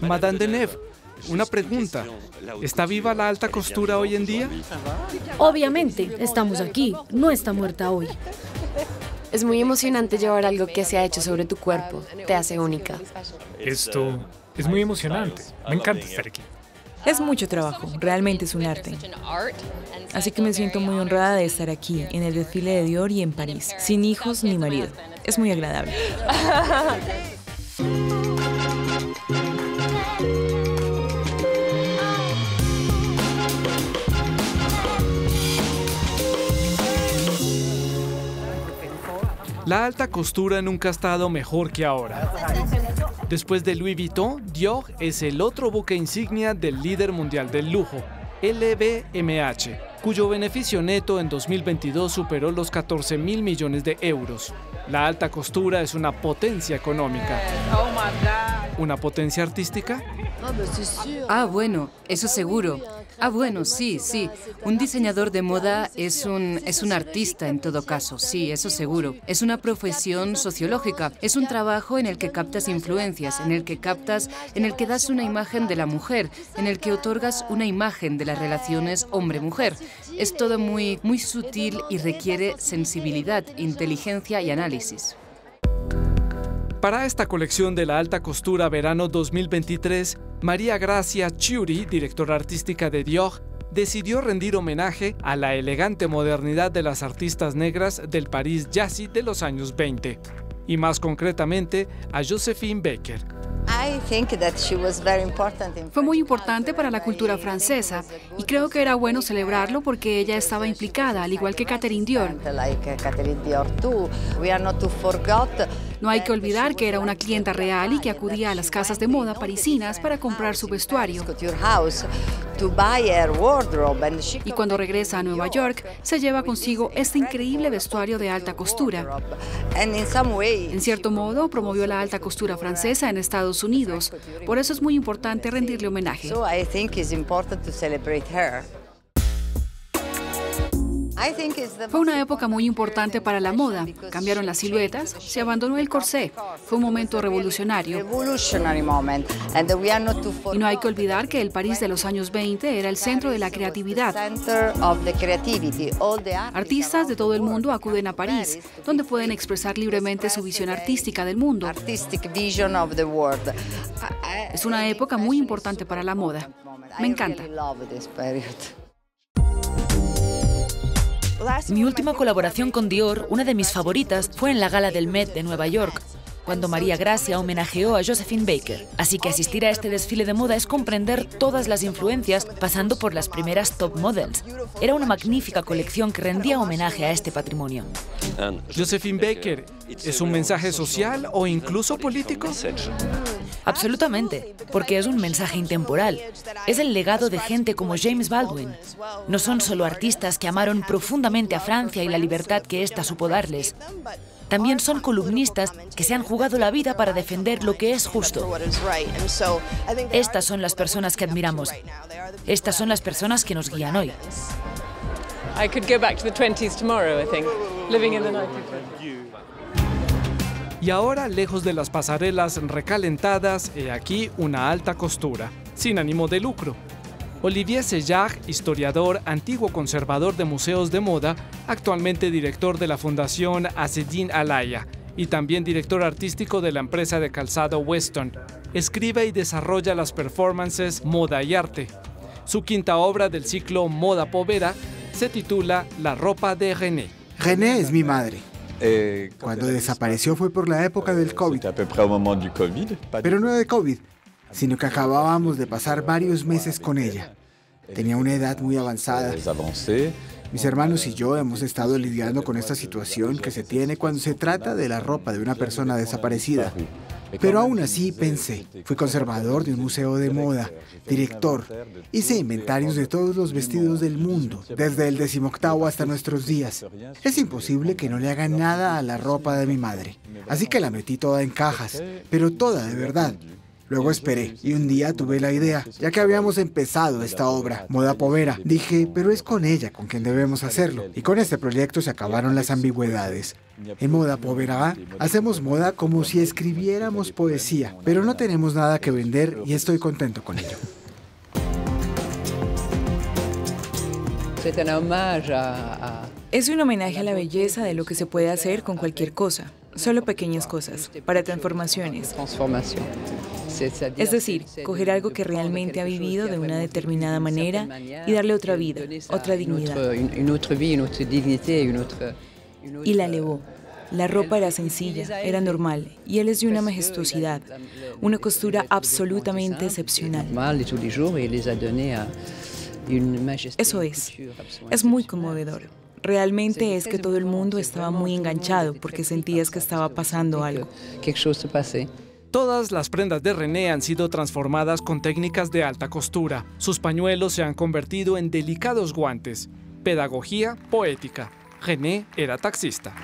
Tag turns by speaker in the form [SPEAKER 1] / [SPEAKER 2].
[SPEAKER 1] Madame Deneuve, una pregunta. ¿Está viva la alta costura hoy en día?
[SPEAKER 2] Obviamente, estamos aquí. No está muerta hoy.
[SPEAKER 3] Es muy emocionante llevar algo que se ha hecho sobre tu cuerpo. Te hace única.
[SPEAKER 4] Esto es muy emocionante. Me encanta estar aquí.
[SPEAKER 5] Es mucho trabajo, realmente es un arte. Así que me siento muy honrada de estar aquí, en el desfile de Dior y en París, sin hijos ni marido. Es muy agradable.
[SPEAKER 1] La alta costura nunca ha estado mejor que ahora. Después de Louis Vuitton, Dior es el otro buque insignia del líder mundial del lujo, LVMH, cuyo beneficio neto en 2022 superó los 14 mil millones de euros. La alta costura es una potencia económica. ¿Una potencia artística?
[SPEAKER 6] Ah, bueno, eso seguro. Ah, bueno, sí, sí. Un diseñador de moda es un, es un artista en todo caso, sí, eso seguro. Es una profesión sociológica, es un trabajo en el que captas influencias, en el que captas, en el que das una imagen de la mujer, en el que otorgas una imagen de las relaciones hombre-mujer. Es todo muy, muy sutil y requiere sensibilidad, inteligencia y análisis.
[SPEAKER 1] Para esta colección de la alta costura verano 2023, María Gracia Chiuri, directora artística de Dior, decidió rendir homenaje a la elegante modernidad de las artistas negras del París jazzy de los años 20, y más concretamente a Josephine Baker.
[SPEAKER 7] Fue muy importante para la cultura francesa y creo que era bueno celebrarlo porque ella estaba implicada, al igual que Catherine Dior. No hay que olvidar que era una clienta real y que acudía a las casas de moda parisinas para comprar su vestuario. Y cuando regresa a Nueva York, se lleva consigo este increíble vestuario de alta costura. En cierto modo, promovió la alta costura francesa en Estados Unidos. Por eso es muy importante rendirle homenaje. Fue una época muy importante para la moda. Cambiaron las siluetas, se abandonó el corsé. Fue un momento revolucionario. Y no hay que olvidar que el París de los años 20 era el centro de la creatividad. Artistas de todo el mundo acuden a París, donde pueden expresar libremente su visión artística del mundo. Es una época muy importante para la moda. Me encanta.
[SPEAKER 8] Mi última colaboración con Dior, una de mis favoritas, fue en la gala del Met de Nueva York, cuando María Gracia homenajeó a Josephine Baker. Así que asistir a este desfile de moda es comprender todas las influencias pasando por las primeras top models. Era una magnífica colección que rendía homenaje a este patrimonio.
[SPEAKER 1] Josephine Baker, ¿es un mensaje social o incluso político?
[SPEAKER 8] Absolutamente, porque es un mensaje intemporal. Es el legado de gente como James Baldwin. No son solo artistas que amaron profundamente a Francia y la libertad que ésta supo darles. También son columnistas que se han jugado la vida para defender lo que es justo. Estas son las personas que admiramos. Estas son las personas que nos guían hoy.
[SPEAKER 1] Y ahora, lejos de las pasarelas recalentadas, he aquí una alta costura, sin ánimo de lucro. Olivier Sellar, historiador, antiguo conservador de museos de moda, actualmente director de la Fundación Asedin Alaya y también director artístico de la empresa de calzado Weston, escribe y desarrolla las performances Moda y Arte. Su quinta obra del ciclo Moda Povera se titula La ropa de René.
[SPEAKER 9] René es mi madre. Cuando desapareció fue por la época del COVID. Pero no de COVID, sino que acabábamos de pasar varios meses con ella. Tenía una edad muy avanzada. Mis hermanos y yo hemos estado lidiando con esta situación que se tiene cuando se trata de la ropa de una persona desaparecida. Pero aún así pensé, fui conservador de un museo de moda, director, hice inventarios de todos los vestidos del mundo, desde el decimoctavo hasta nuestros días. Es imposible que no le hagan nada a la ropa de mi madre, así que la metí toda en cajas, pero toda de verdad. Luego esperé y un día tuve la idea, ya que habíamos empezado esta obra, Moda Povera. Dije, pero es con ella con quien debemos hacerlo. Y con este proyecto se acabaron las ambigüedades. En Moda Povera hacemos moda como si escribiéramos poesía, pero no tenemos nada que vender y estoy contento con ello.
[SPEAKER 5] Es un homenaje a la belleza de lo que se puede hacer con cualquier cosa, solo pequeñas cosas, para transformaciones. Es decir, coger algo que realmente ha vivido de una determinada manera y darle otra vida, otra dignidad. Y la elevó. La ropa era sencilla, era normal, y él es de una majestuosidad, una costura absolutamente excepcional. Eso es, es muy conmovedor. Realmente es que todo el mundo estaba muy enganchado porque sentías que estaba pasando algo.
[SPEAKER 1] Todas las prendas de René han sido transformadas con técnicas de alta costura. Sus pañuelos se han convertido en delicados guantes. Pedagogía poética. René era taxista.